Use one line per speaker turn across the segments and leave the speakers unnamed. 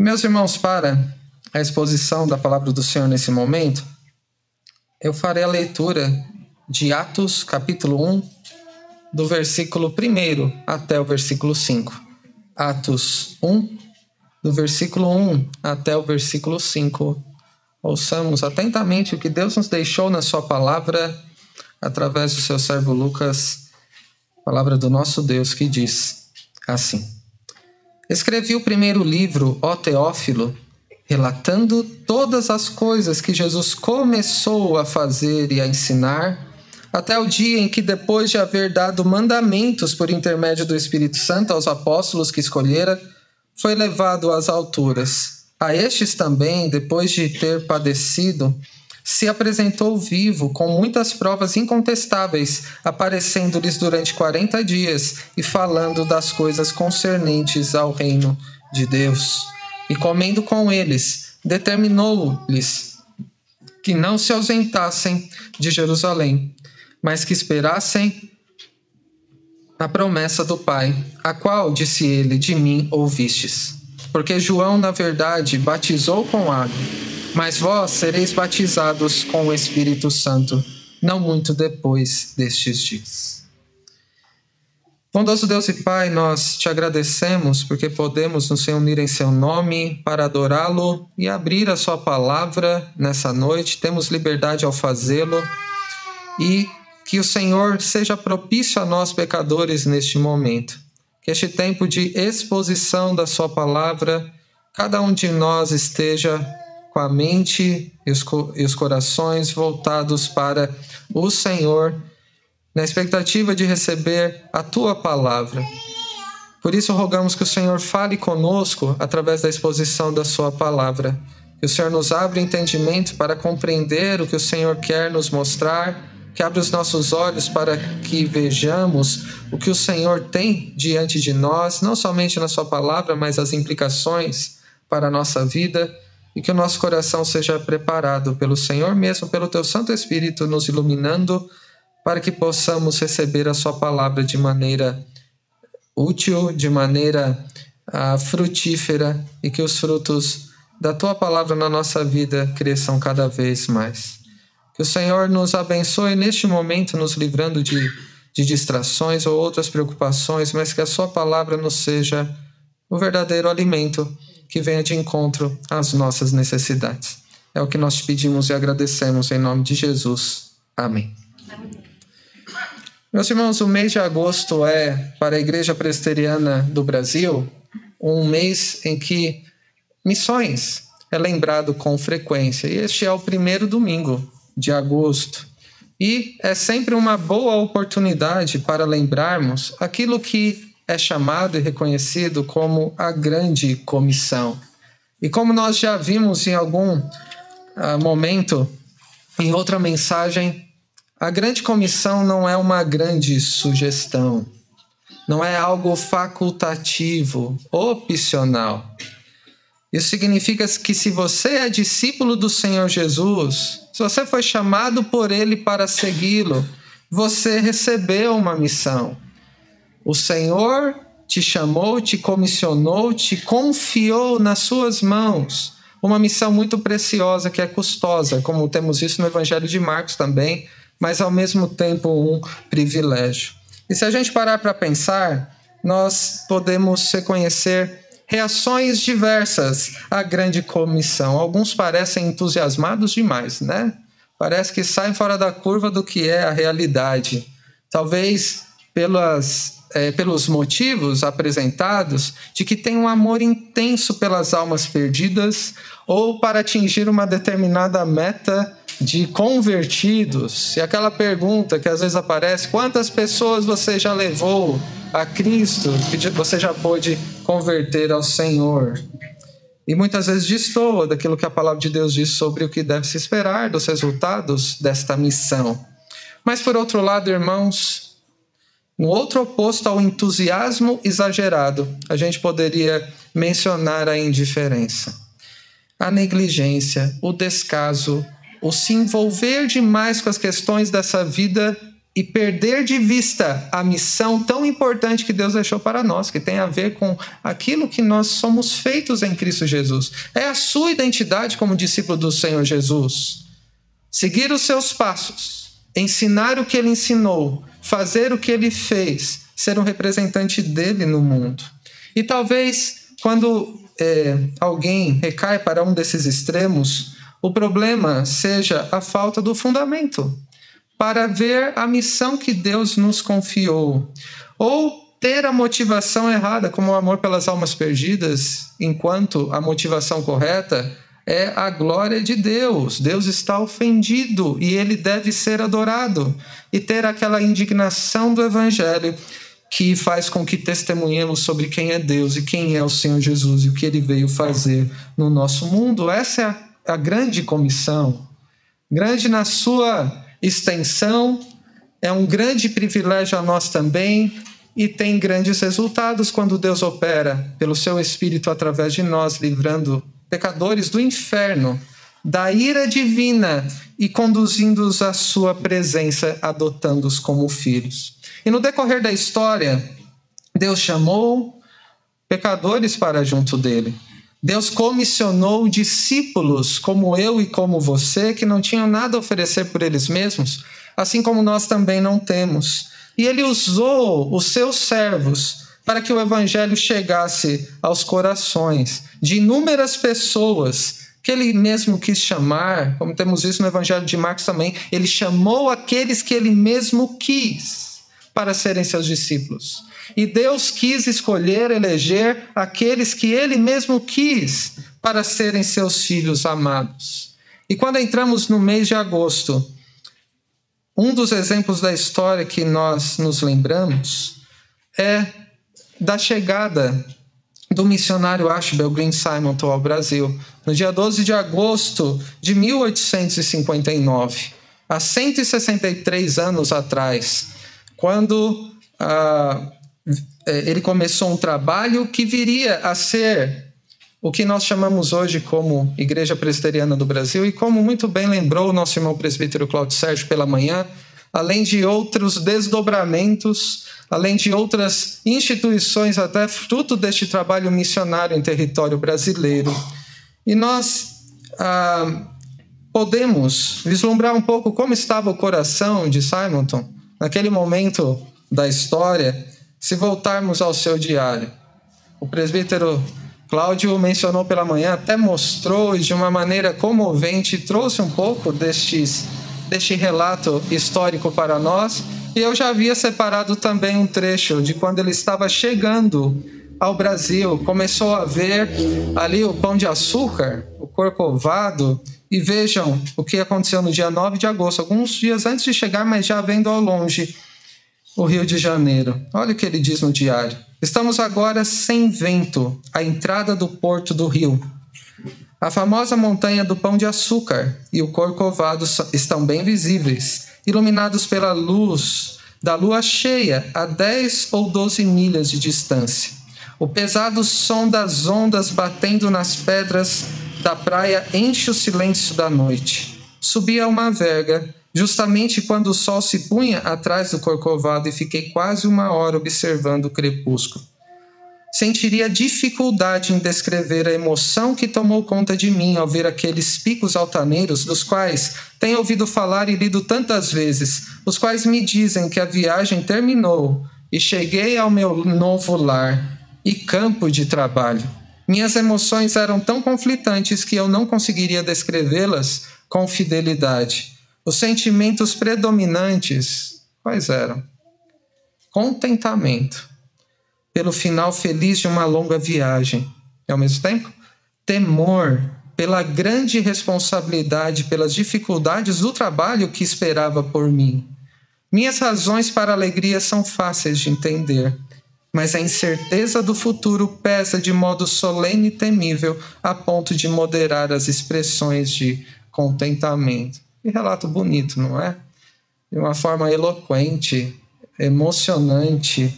Meus irmãos, para a exposição da palavra do Senhor nesse momento, eu farei a leitura de Atos, capítulo 1, do versículo 1 até o versículo 5. Atos 1, do versículo 1 até o versículo 5. Ouçamos atentamente o que Deus nos deixou na Sua palavra, através do seu servo Lucas, palavra do nosso Deus, que diz assim: Escrevi o primeiro livro, ó Teófilo, relatando todas as coisas que Jesus começou a fazer e a ensinar, até o dia em que, depois de haver dado mandamentos por intermédio do Espírito Santo aos apóstolos que escolhera, foi levado às alturas. A estes também, depois de ter padecido, se apresentou vivo com muitas provas incontestáveis, aparecendo-lhes durante quarenta dias e falando das coisas concernentes ao reino de Deus e comendo com eles, determinou-lhes que não se ausentassem de Jerusalém, mas que esperassem a promessa do Pai, a qual, disse ele, de mim ouvistes. Porque João, na verdade, batizou com água, mas vós sereis batizados com o Espírito Santo, não muito depois destes dias. Bondoso Deus e Pai, nós te agradecemos porque podemos nos reunir em Seu nome para adorá-lo e abrir a Sua palavra nessa noite. Temos liberdade ao fazê-lo e que o Senhor seja propício a nós, pecadores, neste momento. Que este tempo de exposição da Sua palavra, cada um de nós esteja com a mente e os, e os corações voltados para o Senhor na expectativa de receber a tua palavra. Por isso, rogamos que o Senhor fale conosco através da exposição da Sua palavra. Que o Senhor nos abra entendimento para compreender o que o Senhor quer nos mostrar, que abra os nossos olhos para que vejamos o que o Senhor tem diante de nós, não somente na Sua palavra, mas as implicações para a nossa vida, e que o nosso coração seja preparado pelo Senhor mesmo, pelo Teu Santo Espírito, nos iluminando para que possamos receber a Sua palavra de maneira útil, de maneira uh, frutífera e que os frutos da Tua palavra na nossa vida cresçam cada vez mais. Que o Senhor nos abençoe neste momento, nos livrando de, de distrações ou outras preocupações, mas que a Sua palavra nos seja o verdadeiro alimento que venha de encontro às nossas necessidades. É o que nós te pedimos e agradecemos em nome de Jesus. Amém. Meus irmãos, o mês de agosto é, para a Igreja Presbiteriana do Brasil, um mês em que missões é lembrado com frequência. E este é o primeiro domingo de agosto. E é sempre uma boa oportunidade para lembrarmos aquilo que é chamado e reconhecido como a Grande Comissão. E como nós já vimos em algum uh, momento, em outra mensagem, a grande comissão não é uma grande sugestão, não é algo facultativo, opcional. Isso significa que se você é discípulo do Senhor Jesus, se você foi chamado por Ele para segui-lo, você recebeu uma missão. O Senhor te chamou, te comissionou, te confiou nas suas mãos uma missão muito preciosa que é custosa, como temos isso no Evangelho de Marcos também, mas ao mesmo tempo um privilégio. E se a gente parar para pensar, nós podemos reconhecer reações diversas à grande comissão. Alguns parecem entusiasmados demais, né? Parece que saem fora da curva do que é a realidade. Talvez pelas é, pelos motivos apresentados de que tem um amor intenso pelas almas perdidas ou para atingir uma determinada meta de convertidos. E aquela pergunta que às vezes aparece: quantas pessoas você já levou a Cristo que você já pôde converter ao Senhor? E muitas vezes destoa daquilo que a palavra de Deus diz sobre o que deve se esperar dos resultados desta missão. Mas por outro lado, irmãos, um outro oposto ao entusiasmo exagerado, a gente poderia mencionar a indiferença, a negligência, o descaso, o se envolver demais com as questões dessa vida e perder de vista a missão tão importante que Deus deixou para nós, que tem a ver com aquilo que nós somos feitos em Cristo Jesus. É a sua identidade como discípulo do Senhor Jesus. Seguir os seus passos, ensinar o que ele ensinou, fazer o que ele fez, ser um representante dele no mundo. E talvez quando é, alguém recai para um desses extremos, o problema seja a falta do fundamento para ver a missão que Deus nos confiou, ou ter a motivação errada, como o amor pelas almas perdidas, enquanto a motivação correta é a glória de Deus. Deus está ofendido e ele deve ser adorado, e ter aquela indignação do evangelho que faz com que testemunhemos sobre quem é Deus e quem é o Senhor Jesus e o que ele veio fazer no nosso mundo. Essa é a, a grande comissão. Grande na sua extensão, é um grande privilégio a nós também e tem grandes resultados quando Deus opera pelo seu Espírito através de nós, livrando pecadores do inferno, da ira divina e conduzindo-os à sua presença, adotando-os como filhos. E no decorrer da história, Deus chamou pecadores para junto dele. Deus comissionou discípulos como eu e como você, que não tinham nada a oferecer por eles mesmos, assim como nós também não temos. E ele usou os seus servos para que o evangelho chegasse aos corações de inúmeras pessoas que ele mesmo quis chamar, como temos isso no evangelho de Marcos também, ele chamou aqueles que ele mesmo quis para serem seus discípulos. E Deus quis escolher, eleger aqueles que ele mesmo quis para serem seus filhos amados. E quando entramos no mês de agosto, um dos exemplos da história que nós nos lembramos é da chegada do missionário Ashbel Green Simonton ao Brasil, no dia 12 de agosto de 1859, há 163 anos atrás, quando ah, é, ele começou um trabalho que viria a ser o que nós chamamos hoje como Igreja Presbiteriana do Brasil, e como muito bem lembrou o nosso irmão presbítero Cláudio Sérgio pela manhã, além de outros desdobramentos, além de outras instituições, até fruto deste trabalho missionário em território brasileiro. E nós ah, podemos vislumbrar um pouco como estava o coração de Simonton naquele momento da história se voltarmos ao seu diário, o presbítero Cláudio mencionou pela manhã, até mostrou de uma maneira comovente, trouxe um pouco destes, deste relato histórico para nós. E eu já havia separado também um trecho de quando ele estava chegando ao Brasil, começou a ver ali o pão de açúcar, o corcovado, e vejam o que aconteceu no dia 9 de agosto, alguns dias antes de chegar, mas já vendo ao longe o Rio de Janeiro. Olha o que ele diz no diário. Estamos agora sem vento, à entrada do porto do Rio. A famosa montanha do Pão de Açúcar e o Corcovado estão bem visíveis, iluminados pela luz da lua cheia a 10 ou 12 milhas de distância. O pesado som das ondas batendo nas pedras da praia enche o silêncio da noite. Subia uma verga justamente quando o sol se punha atrás do corcovado e fiquei quase uma hora observando o crepúsculo. Sentiria dificuldade em descrever a emoção que tomou conta de mim ao ver aqueles picos altaneiros dos quais tenho ouvido falar e lido tantas vezes, os quais me dizem que a viagem terminou e cheguei ao meu novo lar e campo de trabalho. Minhas emoções eram tão conflitantes que eu não conseguiria descrevê-las com fidelidade. Os sentimentos predominantes, quais eram? Contentamento pelo final feliz de uma longa viagem, e ao mesmo tempo, temor pela grande responsabilidade, pelas dificuldades do trabalho que esperava por mim. Minhas razões para alegria são fáceis de entender, mas a incerteza do futuro pesa de modo solene e temível a ponto de moderar as expressões de contentamento. Que relato bonito, não é? De uma forma eloquente, emocionante,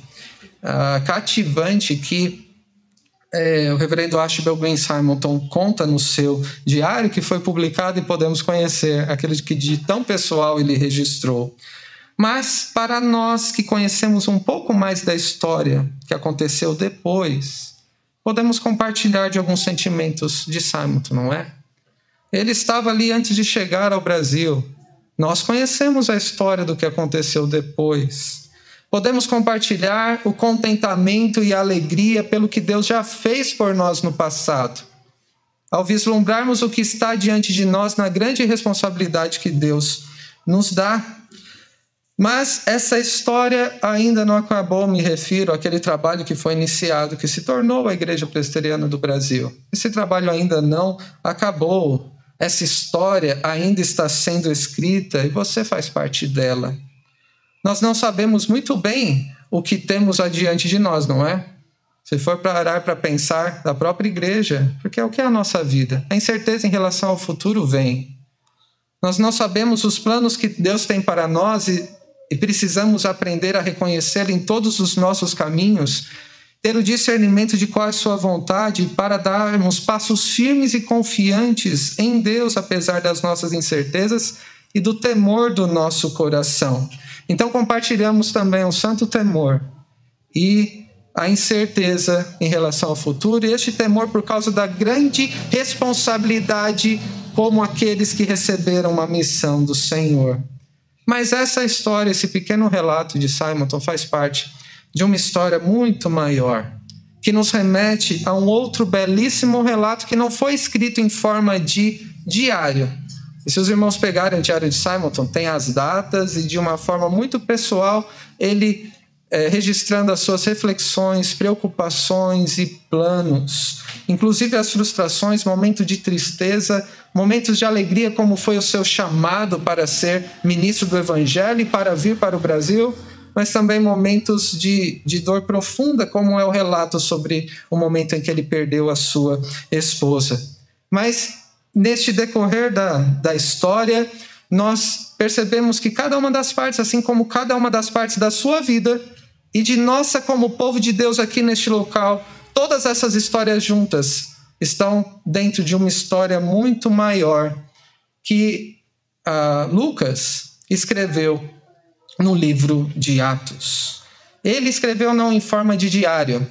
uh, cativante que é, o reverendo Ashbel Ben Simonton conta no seu diário que foi publicado e podemos conhecer aquele que de tão pessoal ele registrou. Mas para nós que conhecemos um pouco mais da história que aconteceu depois, podemos compartilhar de alguns sentimentos de Simon, não é? Ele estava ali antes de chegar ao Brasil. Nós conhecemos a história do que aconteceu depois. Podemos compartilhar o contentamento e a alegria pelo que Deus já fez por nós no passado. Ao vislumbrarmos o que está diante de nós na grande responsabilidade que Deus nos dá, mas essa história ainda não acabou, me refiro àquele trabalho que foi iniciado, que se tornou a Igreja Presbiteriana do Brasil. Esse trabalho ainda não acabou. Essa história ainda está sendo escrita e você faz parte dela. Nós não sabemos muito bem o que temos adiante de nós, não é? Se for parar para pensar da própria igreja, porque é o que é a nossa vida. A incerteza em relação ao futuro vem. Nós não sabemos os planos que Deus tem para nós e e precisamos aprender a reconhecê-lo em todos os nossos caminhos, ter o discernimento de qual é a sua vontade para darmos passos firmes e confiantes em Deus, apesar das nossas incertezas e do temor do nosso coração. Então, compartilhamos também o santo temor e a incerteza em relação ao futuro, e este temor por causa da grande responsabilidade como aqueles que receberam uma missão do Senhor. Mas essa história, esse pequeno relato de Simonton faz parte de uma história muito maior, que nos remete a um outro belíssimo relato que não foi escrito em forma de diário. E se os irmãos pegarem o diário de Simonton, tem as datas e de uma forma muito pessoal ele é, registrando as suas reflexões, preocupações e planos, inclusive as frustrações, momentos de tristeza, momentos de alegria, como foi o seu chamado para ser ministro do Evangelho e para vir para o Brasil, mas também momentos de, de dor profunda, como é o relato sobre o momento em que ele perdeu a sua esposa. Mas neste decorrer da, da história, nós percebemos que cada uma das partes, assim como cada uma das partes da sua vida, e de nossa, como povo de Deus aqui neste local, todas essas histórias juntas estão dentro de uma história muito maior que uh, Lucas escreveu no livro de Atos. Ele escreveu não em forma de diário,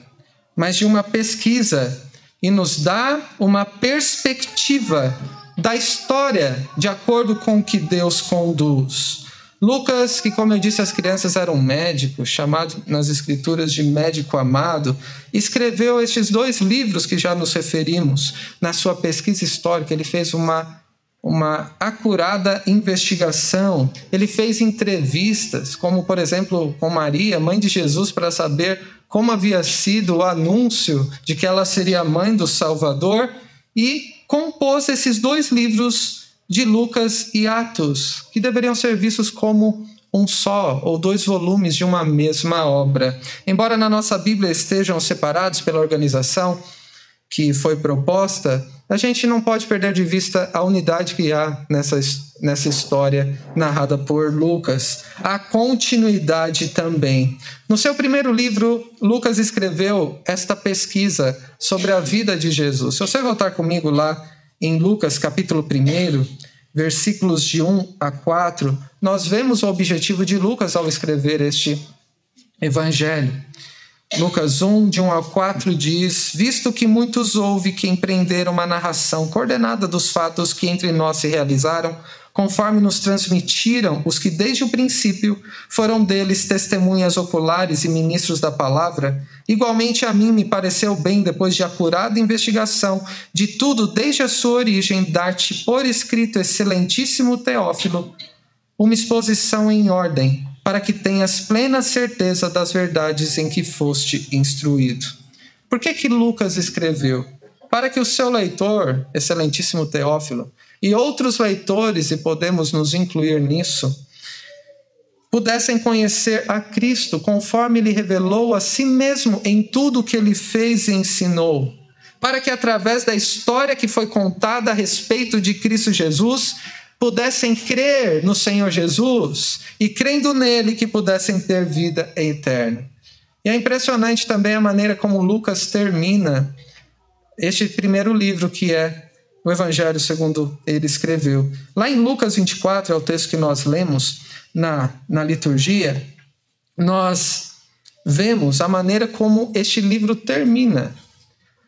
mas de uma pesquisa e nos dá uma perspectiva da história de acordo com o que Deus conduz. Lucas, que como eu disse, as crianças eram médicos, chamado nas escrituras de médico amado, escreveu estes dois livros que já nos referimos. Na sua pesquisa histórica, ele fez uma uma acurada investigação. Ele fez entrevistas, como por exemplo com Maria, mãe de Jesus, para saber como havia sido o anúncio de que ela seria mãe do Salvador e compôs esses dois livros de Lucas e Atos, que deveriam ser vistos como um só ou dois volumes de uma mesma obra. Embora na nossa Bíblia estejam separados pela organização que foi proposta, a gente não pode perder de vista a unidade que há nessa, nessa história narrada por Lucas. A continuidade também. No seu primeiro livro, Lucas escreveu esta pesquisa sobre a vida de Jesus. Se você voltar comigo lá em Lucas capítulo 1, versículos de 1 a 4, nós vemos o objetivo de Lucas ao escrever este evangelho. Lucas 1, de 1 a 4 diz: Visto que muitos houve que empreenderam uma narração coordenada dos fatos que entre nós se realizaram, conforme nos transmitiram os que desde o princípio foram deles testemunhas oculares e ministros da palavra, igualmente a mim me pareceu bem, depois de acurada investigação de tudo desde a sua origem, dar-te por escrito, excelentíssimo Teófilo, uma exposição em ordem, para que tenhas plena certeza das verdades em que foste instruído. Por que que Lucas escreveu? Para que o seu leitor, excelentíssimo Teófilo, e outros leitores, e podemos nos incluir nisso, pudessem conhecer a Cristo conforme ele revelou a si mesmo em tudo o que ele fez e ensinou, para que através da história que foi contada a respeito de Cristo Jesus, pudessem crer no Senhor Jesus e crendo nele que pudessem ter vida eterna. E é impressionante também a maneira como Lucas termina este primeiro livro que é o Evangelho segundo ele escreveu. Lá em Lucas 24, é o texto que nós lemos, na, na liturgia, nós vemos a maneira como este livro termina.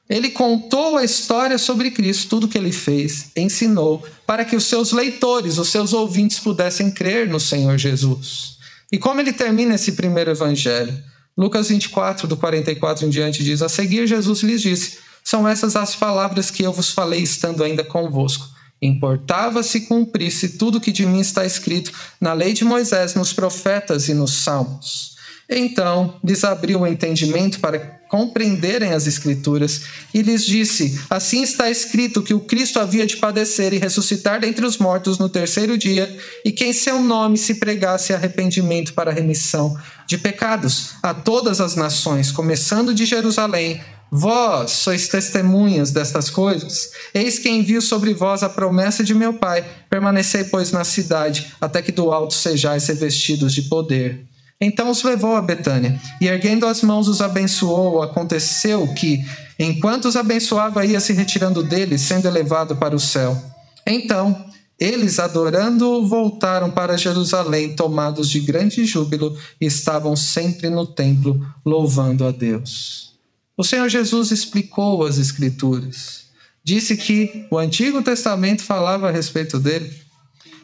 Ele contou a história sobre Cristo, tudo que ele fez, ensinou, para que os seus leitores, os seus ouvintes pudessem crer no Senhor Jesus. E como ele termina esse primeiro evangelho? Lucas 24, do 44 em diante, diz: A seguir, Jesus lhes disse: São essas as palavras que eu vos falei estando ainda convosco. Importava se cumprisse tudo que de mim está escrito na lei de Moisés, nos profetas e nos salmos. Então lhes abriu o entendimento para compreenderem as Escrituras e lhes disse: Assim está escrito que o Cristo havia de padecer e ressuscitar dentre os mortos no terceiro dia, e que em seu nome se pregasse arrependimento para remissão de pecados a todas as nações, começando de Jerusalém. Vós sois testemunhas destas coisas. Eis que envio sobre vós a promessa de meu Pai. Permanecei, pois, na cidade, até que do alto sejais revestidos de poder. Então os levou a Betânia, e erguendo as mãos os abençoou. Aconteceu que, enquanto os abençoava, ia se retirando deles, sendo elevado para o céu. Então, eles, adorando, voltaram para Jerusalém, tomados de grande júbilo, e estavam sempre no templo, louvando a Deus. O Senhor Jesus explicou as Escrituras. Disse que o Antigo Testamento falava a respeito dele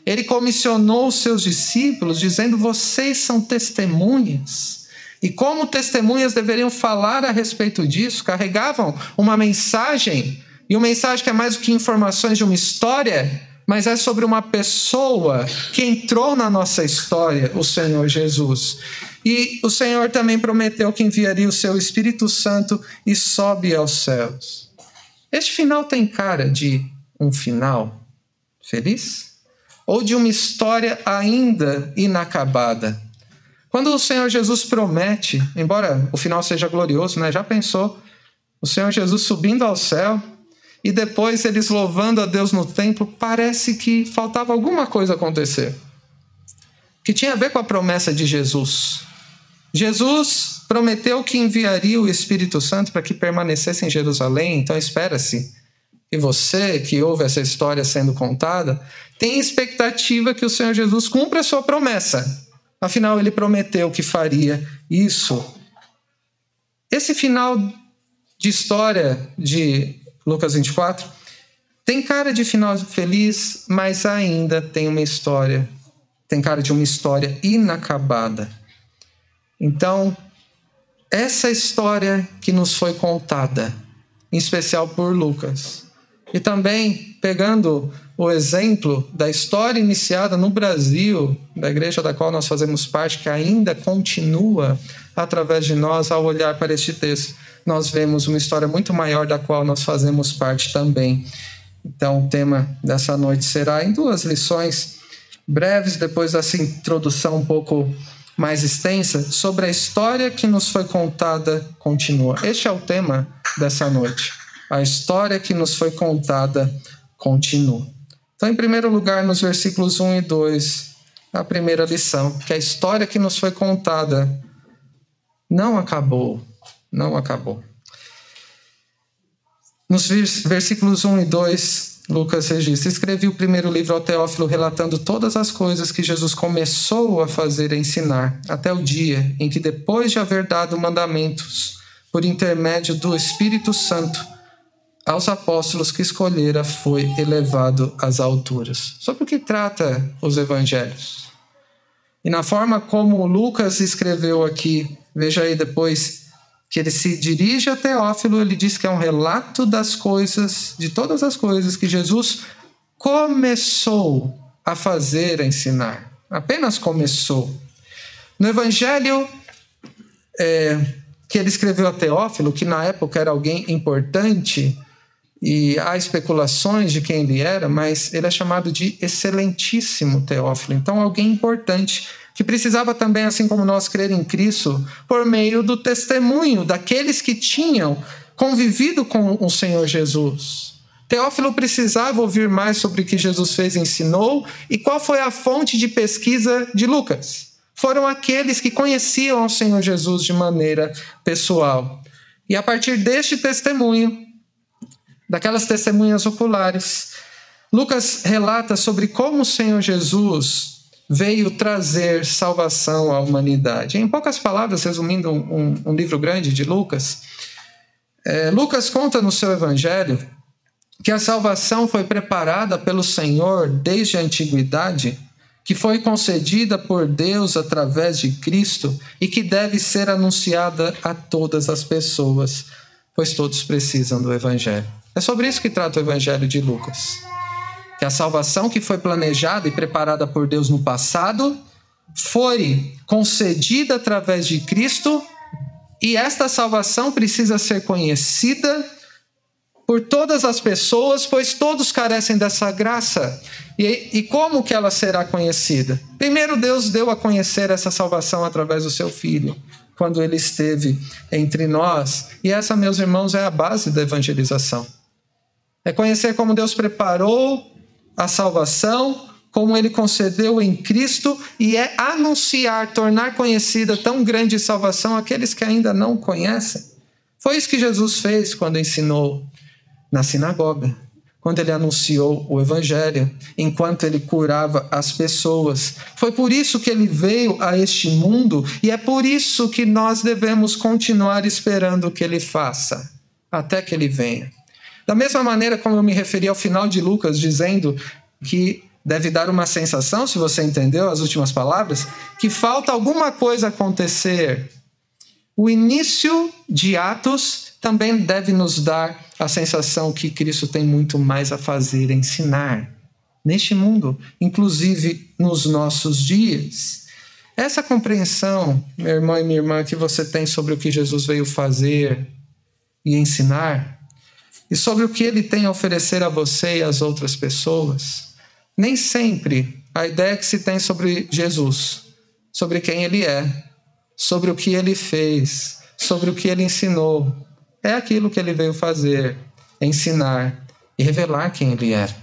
ele comissionou os seus discípulos, dizendo: Vocês são testemunhas. E como testemunhas deveriam falar a respeito disso, carregavam uma mensagem, e uma mensagem que é mais do que informações de uma história, mas é sobre uma pessoa que entrou na nossa história, o Senhor Jesus. E o Senhor também prometeu que enviaria o seu Espírito Santo e sobe aos céus. Este final tem cara de um final feliz? Ou de uma história ainda inacabada. Quando o Senhor Jesus promete, embora o final seja glorioso, né? Já pensou o Senhor Jesus subindo ao céu e depois eles louvando a Deus no templo, parece que faltava alguma coisa acontecer. Que tinha a ver com a promessa de Jesus. Jesus prometeu que enviaria o Espírito Santo para que permanecesse em Jerusalém, então espera-se e você que ouve essa história sendo contada, tem expectativa que o Senhor Jesus cumpra a sua promessa. Afinal, ele prometeu que faria isso. Esse final de história de Lucas 24 tem cara de final feliz, mas ainda tem uma história, tem cara de uma história inacabada. Então, essa história que nos foi contada, em especial por Lucas, e também pegando o exemplo da história iniciada no Brasil, da igreja da qual nós fazemos parte, que ainda continua através de nós ao olhar para este texto, nós vemos uma história muito maior da qual nós fazemos parte também. Então, o tema dessa noite será em duas lições breves, depois dessa introdução um pouco mais extensa, sobre a história que nos foi contada continua. Este é o tema dessa noite a história que nos foi contada continua. Então, em primeiro lugar, nos versículos 1 e 2, a primeira lição, que a história que nos foi contada não acabou, não acabou. Nos versículos 1 e 2, Lucas registra: Escrevi o primeiro livro ao Teófilo relatando todas as coisas que Jesus começou a fazer e ensinar, até o dia em que, depois de haver dado mandamentos por intermédio do Espírito Santo, aos apóstolos que escolhera foi elevado às alturas. Sobre o que trata os evangelhos? E na forma como Lucas escreveu aqui, veja aí depois que ele se dirige a Teófilo, ele diz que é um relato das coisas, de todas as coisas que Jesus começou a fazer, a ensinar. Apenas começou. No evangelho é, que ele escreveu a Teófilo, que na época era alguém importante, e há especulações de quem ele era, mas ele é chamado de excelentíssimo Teófilo. Então, alguém importante que precisava também, assim como nós, crer em Cristo por meio do testemunho daqueles que tinham convivido com o Senhor Jesus. Teófilo precisava ouvir mais sobre o que Jesus fez e ensinou e qual foi a fonte de pesquisa de Lucas. Foram aqueles que conheciam o Senhor Jesus de maneira pessoal. E a partir deste testemunho, daquelas testemunhas oculares. Lucas relata sobre como o Senhor Jesus veio trazer salvação à humanidade. Em poucas palavras, resumindo um, um livro grande de Lucas, é, Lucas conta no seu evangelho que a salvação foi preparada pelo Senhor desde a antiguidade, que foi concedida por Deus através de Cristo e que deve ser anunciada a todas as pessoas, pois todos precisam do evangelho. É sobre isso que trata o evangelho de Lucas que a salvação que foi planejada e preparada por Deus no passado foi concedida através de Cristo e esta salvação precisa ser conhecida por todas as pessoas, pois todos carecem dessa graça. E, e, como que ela será conhecida? Primeiro, Deus deu a conhecer essa salvação através do seu Filho, quando ele esteve entre nós. E essa, meus irmãos, é a base da evangelização. É conhecer como Deus preparou a salvação, como ele concedeu em Cristo, e é anunciar, tornar conhecida tão grande salvação àqueles que ainda não conhecem. Foi isso que Jesus fez quando ensinou na sinagoga, quando ele anunciou o Evangelho, enquanto ele curava as pessoas. Foi por isso que ele veio a este mundo e é por isso que nós devemos continuar esperando que ele faça, até que ele venha. Da mesma maneira como eu me referi ao final de Lucas, dizendo que deve dar uma sensação, se você entendeu as últimas palavras, que falta alguma coisa acontecer. O início de Atos também deve nos dar a sensação que Cristo tem muito mais a fazer, ensinar neste mundo, inclusive nos nossos dias. Essa compreensão, meu irmão e minha irmã, que você tem sobre o que Jesus veio fazer e ensinar, e sobre o que ele tem a oferecer a você e às outras pessoas. Nem sempre a ideia que se tem sobre Jesus, sobre quem ele é, sobre o que ele fez, sobre o que ele ensinou, é aquilo que ele veio fazer, ensinar e revelar quem ele era.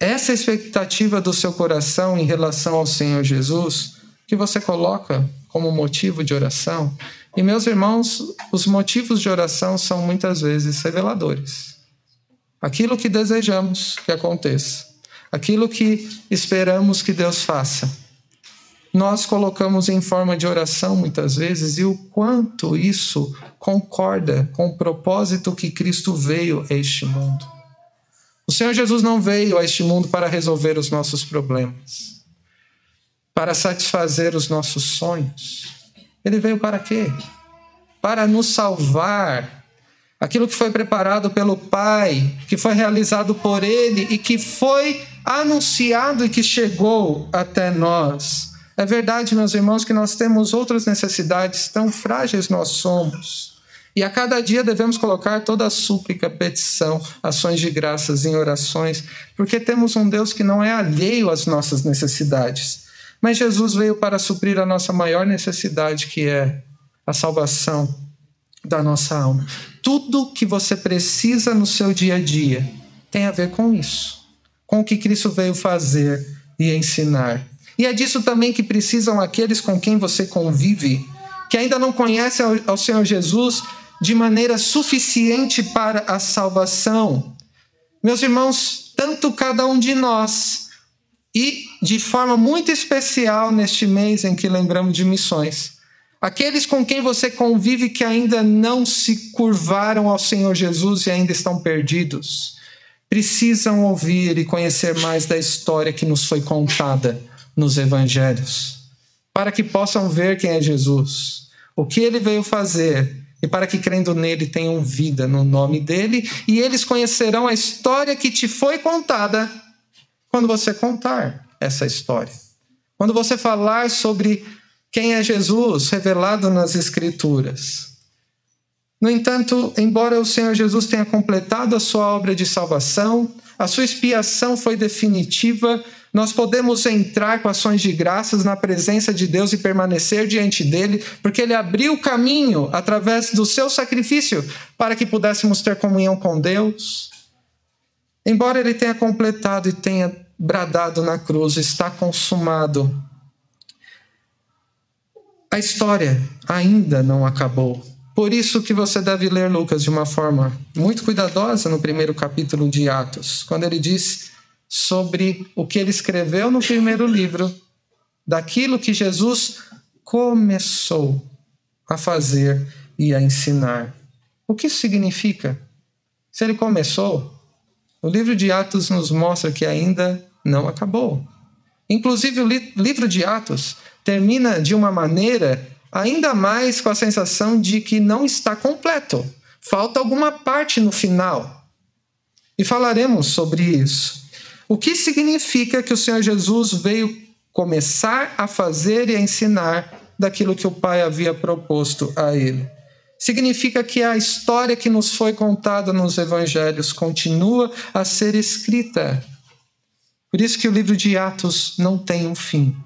Essa expectativa do seu coração em relação ao Senhor Jesus, que você coloca como motivo de oração, e meus irmãos, os motivos de oração são muitas vezes reveladores. Aquilo que desejamos que aconteça, aquilo que esperamos que Deus faça. Nós colocamos em forma de oração muitas vezes e o quanto isso concorda com o propósito que Cristo veio a este mundo. O Senhor Jesus não veio a este mundo para resolver os nossos problemas, para satisfazer os nossos sonhos. Ele veio para quê? Para nos salvar. Aquilo que foi preparado pelo Pai, que foi realizado por Ele e que foi anunciado e que chegou até nós. É verdade, meus irmãos, que nós temos outras necessidades, tão frágeis nós somos. E a cada dia devemos colocar toda a súplica, petição, ações de graças em orações, porque temos um Deus que não é alheio às nossas necessidades. Mas Jesus veio para suprir a nossa maior necessidade, que é a salvação da nossa alma. Tudo que você precisa no seu dia a dia tem a ver com isso, com o que Cristo veio fazer e ensinar. E é disso também que precisam aqueles com quem você convive, que ainda não conhecem ao Senhor Jesus de maneira suficiente para a salvação. Meus irmãos, tanto cada um de nós e de forma muito especial neste mês em que lembramos de missões. Aqueles com quem você convive que ainda não se curvaram ao Senhor Jesus e ainda estão perdidos, precisam ouvir e conhecer mais da história que nos foi contada nos evangelhos, para que possam ver quem é Jesus, o que ele veio fazer e para que crendo nele tenham vida no nome dele e eles conhecerão a história que te foi contada quando você contar essa história. Quando você falar sobre quem é Jesus revelado nas Escrituras. No entanto, embora o Senhor Jesus tenha completado a sua obra de salvação, a sua expiação foi definitiva, nós podemos entrar com ações de graças na presença de Deus e permanecer diante dele, porque ele abriu o caminho através do seu sacrifício para que pudéssemos ter comunhão com Deus. Embora ele tenha completado e tenha bradado na cruz, está consumado. A história ainda não acabou. Por isso que você deve ler Lucas de uma forma muito cuidadosa no primeiro capítulo de Atos, quando ele diz sobre o que ele escreveu no primeiro livro, daquilo que Jesus começou a fazer e a ensinar. O que isso significa? Se ele começou, o livro de Atos nos mostra que ainda não acabou. Inclusive, o li livro de Atos termina de uma maneira ainda mais com a sensação de que não está completo. Falta alguma parte no final. E falaremos sobre isso. O que significa que o Senhor Jesus veio começar a fazer e a ensinar daquilo que o Pai havia proposto a ele? Significa que a história que nos foi contada nos evangelhos continua a ser escrita. Por isso que o livro de Atos não tem um fim.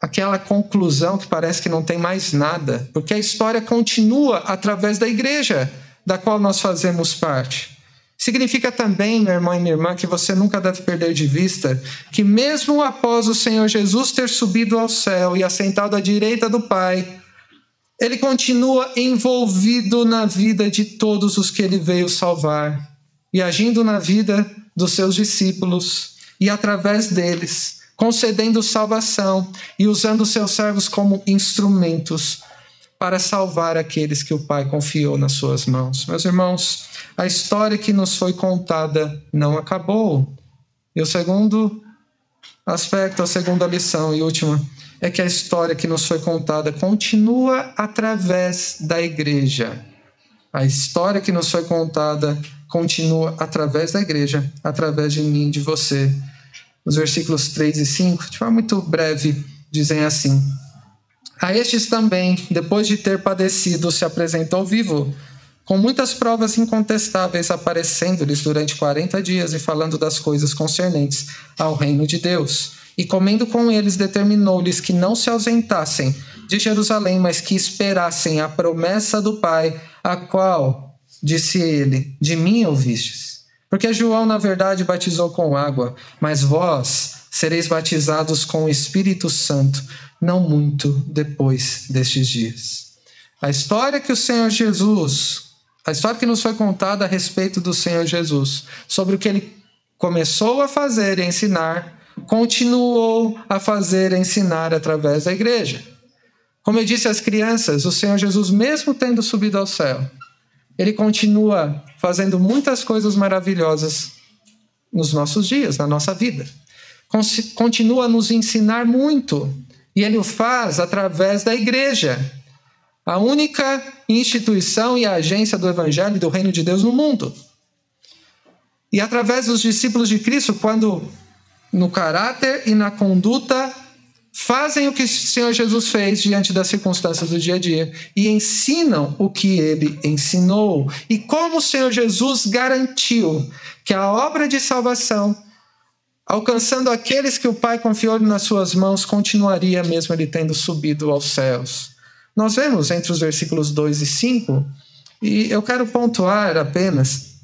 Aquela conclusão que parece que não tem mais nada, porque a história continua através da igreja da qual nós fazemos parte. Significa também, meu irmão e minha irmã, que você nunca deve perder de vista que, mesmo após o Senhor Jesus ter subido ao céu e assentado à direita do Pai, ele continua envolvido na vida de todos os que ele veio salvar e agindo na vida dos seus discípulos e através deles, concedendo salvação e usando seus servos como instrumentos para salvar aqueles que o Pai confiou nas suas mãos. Meus irmãos, a história que nos foi contada não acabou. E o segundo aspecto, a segunda lição e última, é que a história que nos foi contada continua através da igreja. A história que nos foi contada continua através da igreja, através de mim, de você. Os versículos 3 e 5, de forma muito breve, dizem assim: A estes também, depois de ter padecido, se apresentou vivo, com muitas provas incontestáveis aparecendo-lhes durante 40 dias e falando das coisas concernentes ao reino de Deus e comendo com eles, determinou-lhes que não se ausentassem de Jerusalém, mas que esperassem a promessa do Pai, a qual, disse ele, de mim ouvistes. Porque João, na verdade, batizou com água, mas vós sereis batizados com o Espírito Santo, não muito depois destes dias. A história que o Senhor Jesus, a história que nos foi contada a respeito do Senhor Jesus, sobre o que ele começou a fazer e ensinar, continuou a fazer ensinar através da igreja. Como eu disse às crianças, o Senhor Jesus, mesmo tendo subido ao céu, ele continua fazendo muitas coisas maravilhosas nos nossos dias, na nossa vida. Continua a nos ensinar muito, e ele o faz através da igreja, a única instituição e agência do evangelho e do reino de Deus no mundo. E através dos discípulos de Cristo, quando no caráter e na conduta fazem o que o Senhor Jesus fez diante das circunstâncias do dia a dia e ensinam o que ele ensinou e como o Senhor Jesus garantiu que a obra de salvação, alcançando aqueles que o Pai confiou nas suas mãos, continuaria mesmo ele tendo subido aos céus. Nós vemos entre os versículos 2 e 5, e eu quero pontuar apenas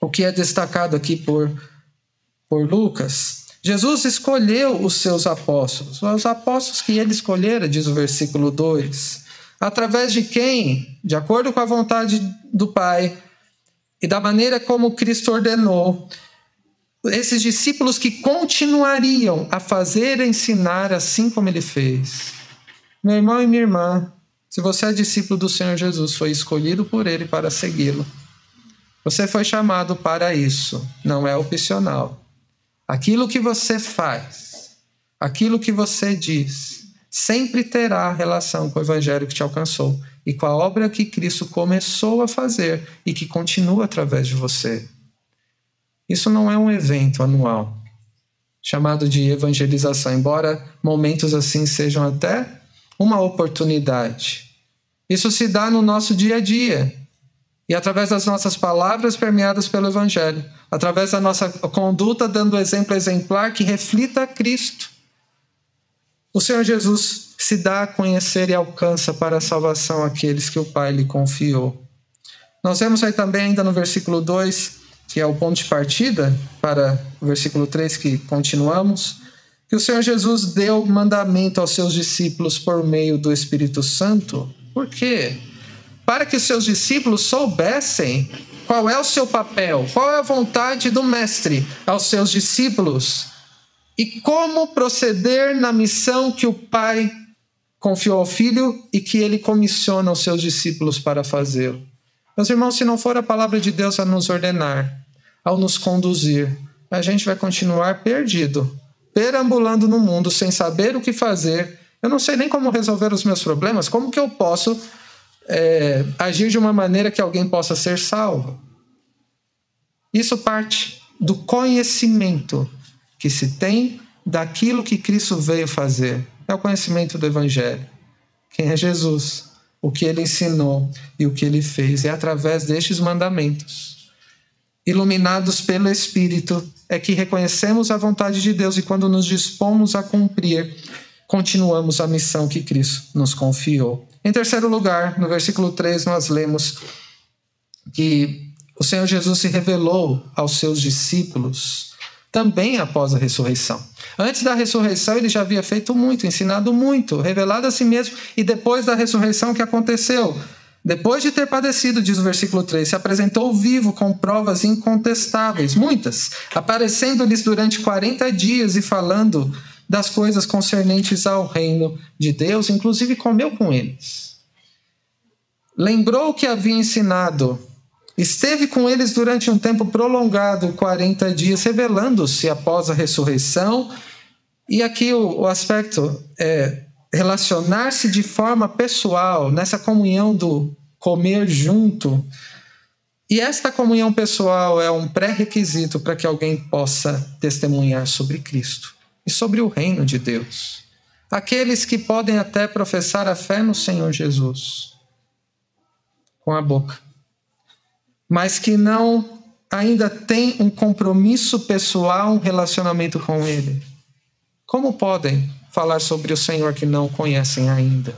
o que é destacado aqui por, por Lucas. Jesus escolheu os seus apóstolos, os apóstolos que ele escolhera, diz o versículo 2, através de quem, de acordo com a vontade do Pai e da maneira como Cristo ordenou, esses discípulos que continuariam a fazer e ensinar assim como ele fez. Meu irmão e minha irmã, se você é discípulo do Senhor Jesus, foi escolhido por ele para segui-lo. Você foi chamado para isso, não é opcional. Aquilo que você faz, aquilo que você diz, sempre terá relação com o evangelho que te alcançou e com a obra que Cristo começou a fazer e que continua através de você. Isso não é um evento anual chamado de evangelização, embora momentos assim sejam até uma oportunidade. Isso se dá no nosso dia a dia e através das nossas palavras permeadas pelo Evangelho, através da nossa conduta dando exemplo exemplar que reflita Cristo. O Senhor Jesus se dá a conhecer e alcança para a salvação aqueles que o Pai lhe confiou. Nós vemos aí também, ainda no versículo 2, que é o ponto de partida para o versículo 3 que continuamos, que o Senhor Jesus deu mandamento aos seus discípulos por meio do Espírito Santo. Por quê? Para que seus discípulos soubessem qual é o seu papel, qual é a vontade do Mestre aos seus discípulos e como proceder na missão que o Pai confiou ao Filho e que ele comissiona os seus discípulos para fazê-lo. Meus irmãos, se não for a palavra de Deus a nos ordenar, ao nos conduzir, a gente vai continuar perdido, perambulando no mundo sem saber o que fazer. Eu não sei nem como resolver os meus problemas, como que eu posso é, agir de uma maneira que alguém possa ser salvo? Isso parte do conhecimento que se tem daquilo que Cristo veio fazer. É o conhecimento do Evangelho. Quem é Jesus? O que ele ensinou e o que ele fez. É através destes mandamentos, iluminados pelo Espírito, é que reconhecemos a vontade de Deus e quando nos dispomos a cumprir, continuamos a missão que Cristo nos confiou. Em terceiro lugar, no versículo 3, nós lemos que o Senhor Jesus se revelou aos seus discípulos também após a ressurreição. Antes da ressurreição, ele já havia feito muito, ensinado muito, revelado a si mesmo, e depois da ressurreição, o que aconteceu? Depois de ter padecido, diz o versículo 3, se apresentou vivo com provas incontestáveis, muitas, aparecendo-lhes durante 40 dias e falando das coisas concernentes ao reino de Deus, inclusive comeu com eles. Lembrou o que havia ensinado Esteve com eles durante um tempo prolongado, 40 dias, revelando-se após a ressurreição. E aqui o, o aspecto é relacionar-se de forma pessoal, nessa comunhão do comer junto. E esta comunhão pessoal é um pré-requisito para que alguém possa testemunhar sobre Cristo e sobre o reino de Deus. Aqueles que podem até professar a fé no Senhor Jesus com a boca, mas que não ainda tem um compromisso pessoal, um relacionamento com Ele. Como podem falar sobre o Senhor que não conhecem ainda?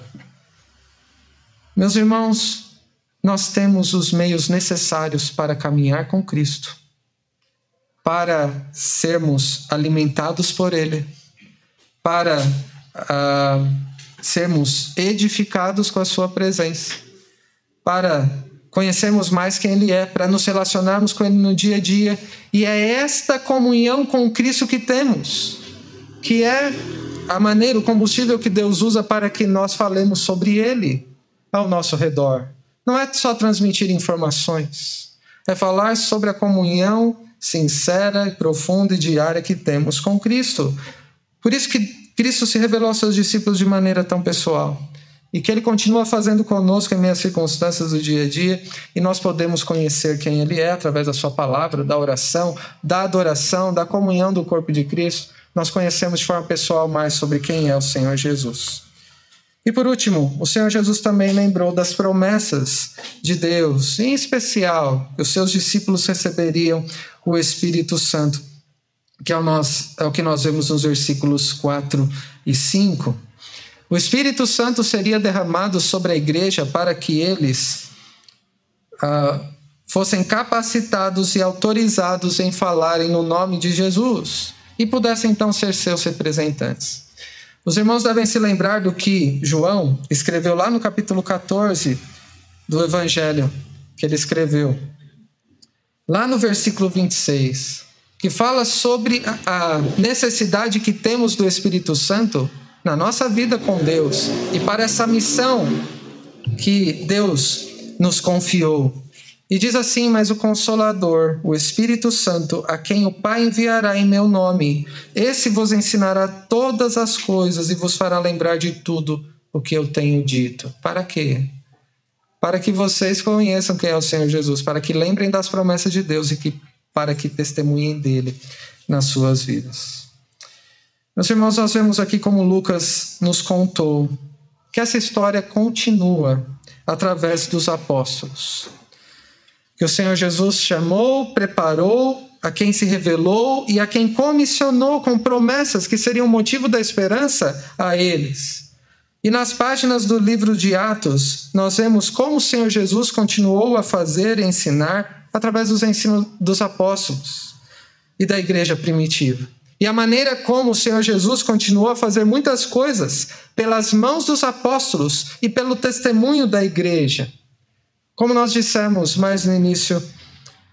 Meus irmãos, nós temos os meios necessários para caminhar com Cristo, para sermos alimentados por Ele, para uh, sermos edificados com a Sua presença, para conhecermos mais quem Ele é, para nos relacionarmos com Ele no dia a dia. E é esta comunhão com Cristo que temos, que é a maneira, o combustível que Deus usa para que nós falemos sobre Ele ao nosso redor. Não é só transmitir informações, é falar sobre a comunhão sincera, profunda e diária que temos com Cristo. Por isso que Cristo se revelou aos seus discípulos de maneira tão pessoal e que Ele continua fazendo conosco em meias circunstâncias do dia a dia, e nós podemos conhecer quem Ele é através da Sua palavra, da oração, da adoração, da comunhão do corpo de Cristo. Nós conhecemos de forma pessoal mais sobre quem é o Senhor Jesus. E por último, o Senhor Jesus também lembrou das promessas de Deus, em especial, que os seus discípulos receberiam o Espírito Santo, que é o, é o que nós vemos nos versículos 4 e 5. O Espírito Santo seria derramado sobre a igreja para que eles ah, fossem capacitados e autorizados em falarem no nome de Jesus e pudessem então ser seus representantes. Os irmãos devem se lembrar do que João escreveu lá no capítulo 14 do Evangelho, que ele escreveu, lá no versículo 26, que fala sobre a necessidade que temos do Espírito Santo na nossa vida com Deus e para essa missão que Deus nos confiou. E diz assim: Mas o Consolador, o Espírito Santo, a quem o Pai enviará em meu nome, esse vos ensinará todas as coisas e vos fará lembrar de tudo o que eu tenho dito. Para quê? Para que vocês conheçam quem é o Senhor Jesus, para que lembrem das promessas de Deus e que, para que testemunhem dele nas suas vidas. Meus irmãos, nós vemos aqui como Lucas nos contou que essa história continua através dos apóstolos. Que o Senhor Jesus chamou, preparou, a quem se revelou e a quem comissionou com promessas que seriam motivo da esperança a eles. E nas páginas do livro de Atos, nós vemos como o Senhor Jesus continuou a fazer e ensinar através dos ensinos dos apóstolos e da igreja primitiva. E a maneira como o Senhor Jesus continuou a fazer muitas coisas pelas mãos dos apóstolos e pelo testemunho da igreja. Como nós dissemos mais no início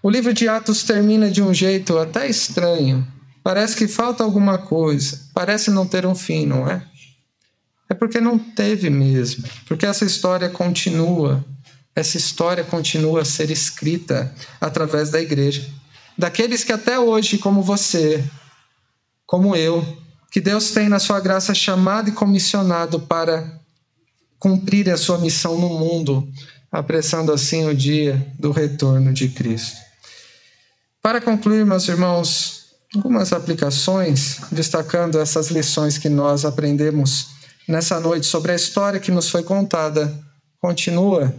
O livro de Atos termina de um jeito até estranho. Parece que falta alguma coisa, parece não ter um fim, não é? É porque não teve mesmo, porque essa história continua. Essa história continua a ser escrita através da igreja. Daqueles que até hoje, como você, como eu, que Deus tem na sua graça chamado e comissionado para cumprir a sua missão no mundo, apressando assim o dia do retorno de Cristo. Para concluir, meus irmãos, algumas aplicações, destacando essas lições que nós aprendemos nessa noite sobre a história que nos foi contada. Continua.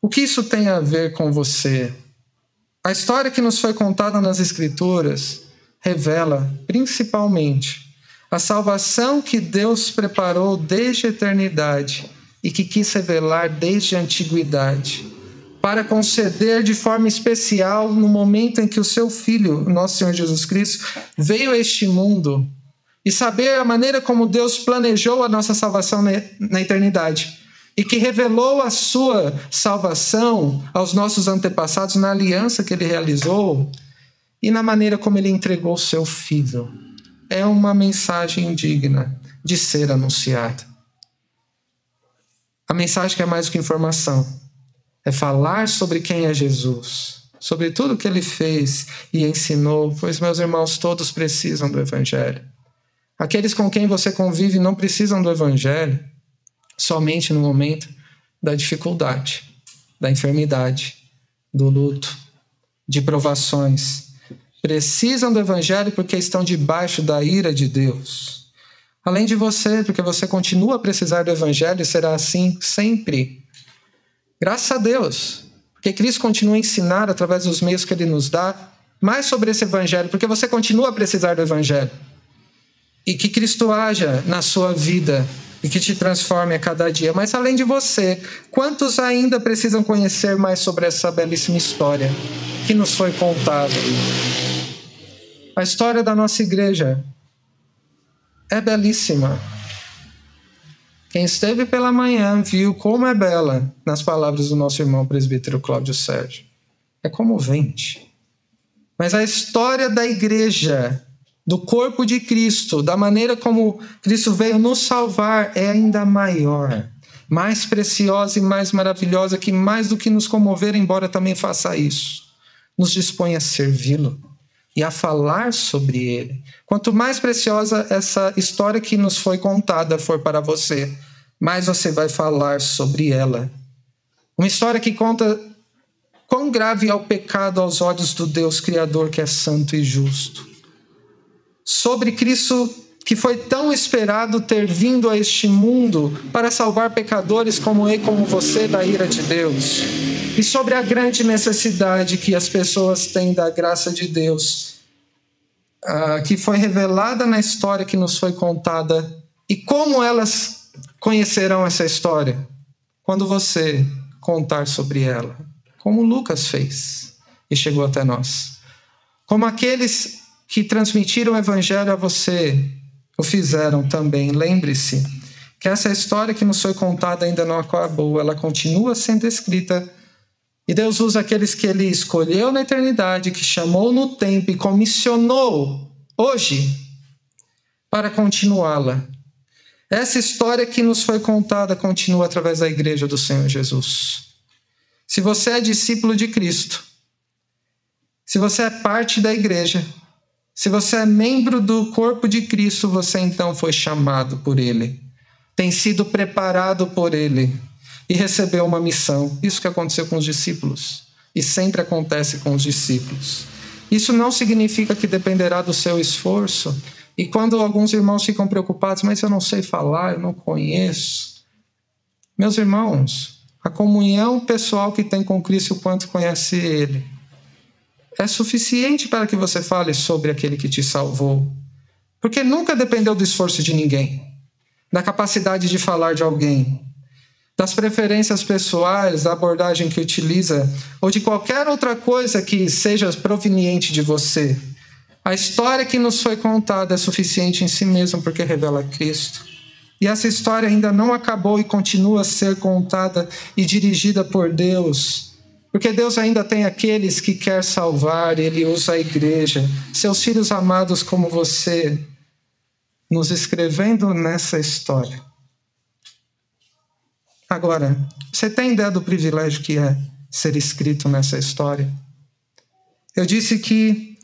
O que isso tem a ver com você? A história que nos foi contada nas Escrituras revela, principalmente, a salvação que Deus preparou desde a eternidade e que quis revelar desde a antiguidade, para conceder de forma especial no momento em que o seu Filho, nosso Senhor Jesus Cristo, veio a este mundo e saber a maneira como Deus planejou a nossa salvação na eternidade e que revelou a sua salvação aos nossos antepassados na aliança que ele realizou e na maneira como ele entregou o seu filho. É uma mensagem digna de ser anunciada. A mensagem que é mais do que informação é falar sobre quem é Jesus, sobre tudo que ele fez e ensinou, pois, meus irmãos, todos precisam do Evangelho. Aqueles com quem você convive não precisam do Evangelho somente no momento da dificuldade, da enfermidade, do luto, de provações. Precisam do Evangelho porque estão debaixo da ira de Deus. Além de você, porque você continua a precisar do Evangelho e será assim sempre. Graças a Deus, porque Cristo continua a ensinar através dos meios que Ele nos dá mais sobre esse Evangelho, porque você continua a precisar do Evangelho e que Cristo haja na sua vida e que te transforme a cada dia. Mas além de você, quantos ainda precisam conhecer mais sobre essa belíssima história que nos foi contada? A história da nossa igreja é belíssima. Quem esteve pela manhã viu como é bela, nas palavras do nosso irmão presbítero Cláudio Sérgio. É comovente. Mas a história da igreja do corpo de Cristo, da maneira como Cristo veio nos salvar, é ainda maior, mais preciosa e mais maravilhosa, que mais do que nos comover, embora também faça isso, nos dispõe a servi-lo e a falar sobre ele. Quanto mais preciosa essa história que nos foi contada for para você, mais você vai falar sobre ela. Uma história que conta quão grave é o pecado aos olhos do Deus Criador que é santo e justo sobre Cristo que foi tão esperado ter vindo a este mundo para salvar pecadores como eu e como você da ira de Deus. E sobre a grande necessidade que as pessoas têm da graça de Deus, uh, que foi revelada na história que nos foi contada. E como elas conhecerão essa história? Quando você contar sobre ela, como Lucas fez e chegou até nós. Como aqueles que transmitiram o evangelho a você o fizeram também. Lembre-se que essa história que nos foi contada ainda não acabou, ela continua sendo escrita. E Deus usa aqueles que ele escolheu na eternidade, que chamou no tempo e comissionou hoje para continuá-la. Essa história que nos foi contada continua através da igreja do Senhor Jesus. Se você é discípulo de Cristo, se você é parte da igreja, se você é membro do corpo de Cristo, você então foi chamado por Ele, tem sido preparado por Ele e recebeu uma missão. Isso que aconteceu com os discípulos e sempre acontece com os discípulos. Isso não significa que dependerá do seu esforço. E quando alguns irmãos ficam preocupados, mas eu não sei falar, eu não conheço. Meus irmãos, a comunhão pessoal que tem com Cristo, o quanto conhece Ele, é suficiente para que você fale sobre aquele que te salvou. Porque nunca dependeu do esforço de ninguém, da capacidade de falar de alguém, das preferências pessoais, da abordagem que utiliza, ou de qualquer outra coisa que seja proveniente de você. A história que nos foi contada é suficiente em si mesma porque revela Cristo. E essa história ainda não acabou e continua a ser contada e dirigida por Deus Porque Deus ainda tem aqueles que quer salvar, Ele usa a igreja, seus filhos amados como você, nos escrevendo nessa história. Agora, você tem ideia do privilégio que é ser escrito nessa história? Eu disse que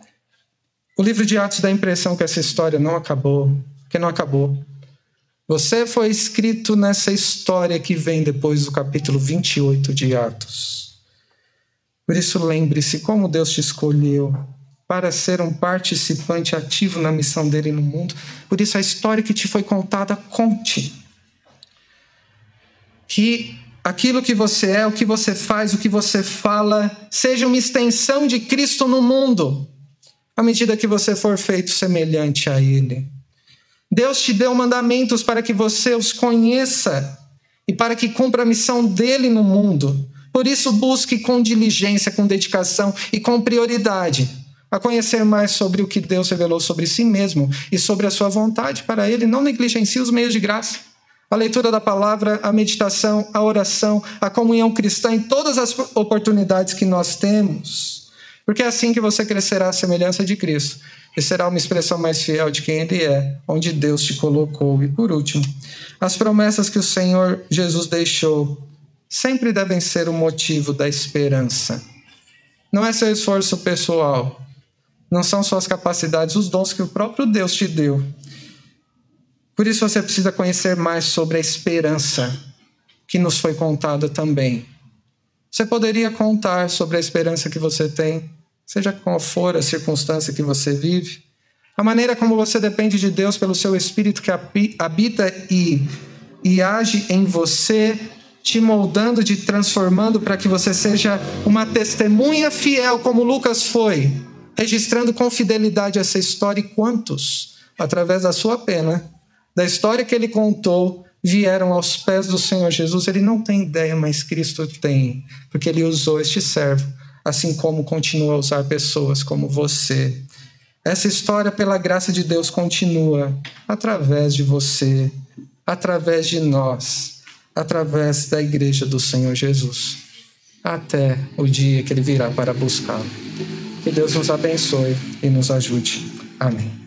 o livro de Atos dá a impressão que essa história não acabou, que não acabou. Você foi escrito nessa história que vem depois do capítulo 28 de Atos. Por isso, lembre-se como Deus te escolheu para ser um participante ativo na missão dele no mundo. Por isso, a história que te foi contada, conte. Que aquilo que você é, o que você faz, o que você fala, seja uma extensão de Cristo no mundo, à medida que você for feito semelhante a Ele. Deus te deu mandamentos para que você os conheça e para que cumpra a missão dele no mundo. Por isso, busque com diligência, com dedicação e com prioridade a conhecer mais sobre o que Deus revelou sobre si mesmo e sobre a sua vontade para ele. Não negligencie os meios de graça. A leitura da palavra, a meditação, a oração, a comunhão cristã em todas as oportunidades que nós temos. Porque é assim que você crescerá à semelhança de Cristo e será uma expressão mais fiel de quem Ele é, onde Deus te colocou. E por último, as promessas que o Senhor Jesus deixou sempre devem ser o motivo da esperança. Não é seu esforço pessoal, não são suas capacidades, os dons que o próprio Deus te deu. Por isso você precisa conhecer mais sobre a esperança que nos foi contada também. Você poderia contar sobre a esperança que você tem seja qual for a circunstância que você vive, a maneira como você depende de Deus pelo seu espírito que habita e, e age em você, te moldando, te transformando para que você seja uma testemunha fiel, como Lucas foi, registrando com fidelidade essa história. E quantos, através da sua pena, da história que ele contou, vieram aos pés do Senhor Jesus? Ele não tem ideia, mas Cristo tem, porque ele usou este servo assim como continua a usar pessoas como você. Essa história, pela graça de Deus, continua através de você, através de nós, através da igreja do Senhor Jesus, até o dia que ele virá para buscá-lo. Que Deus nos abençoe e nos ajude. Amém.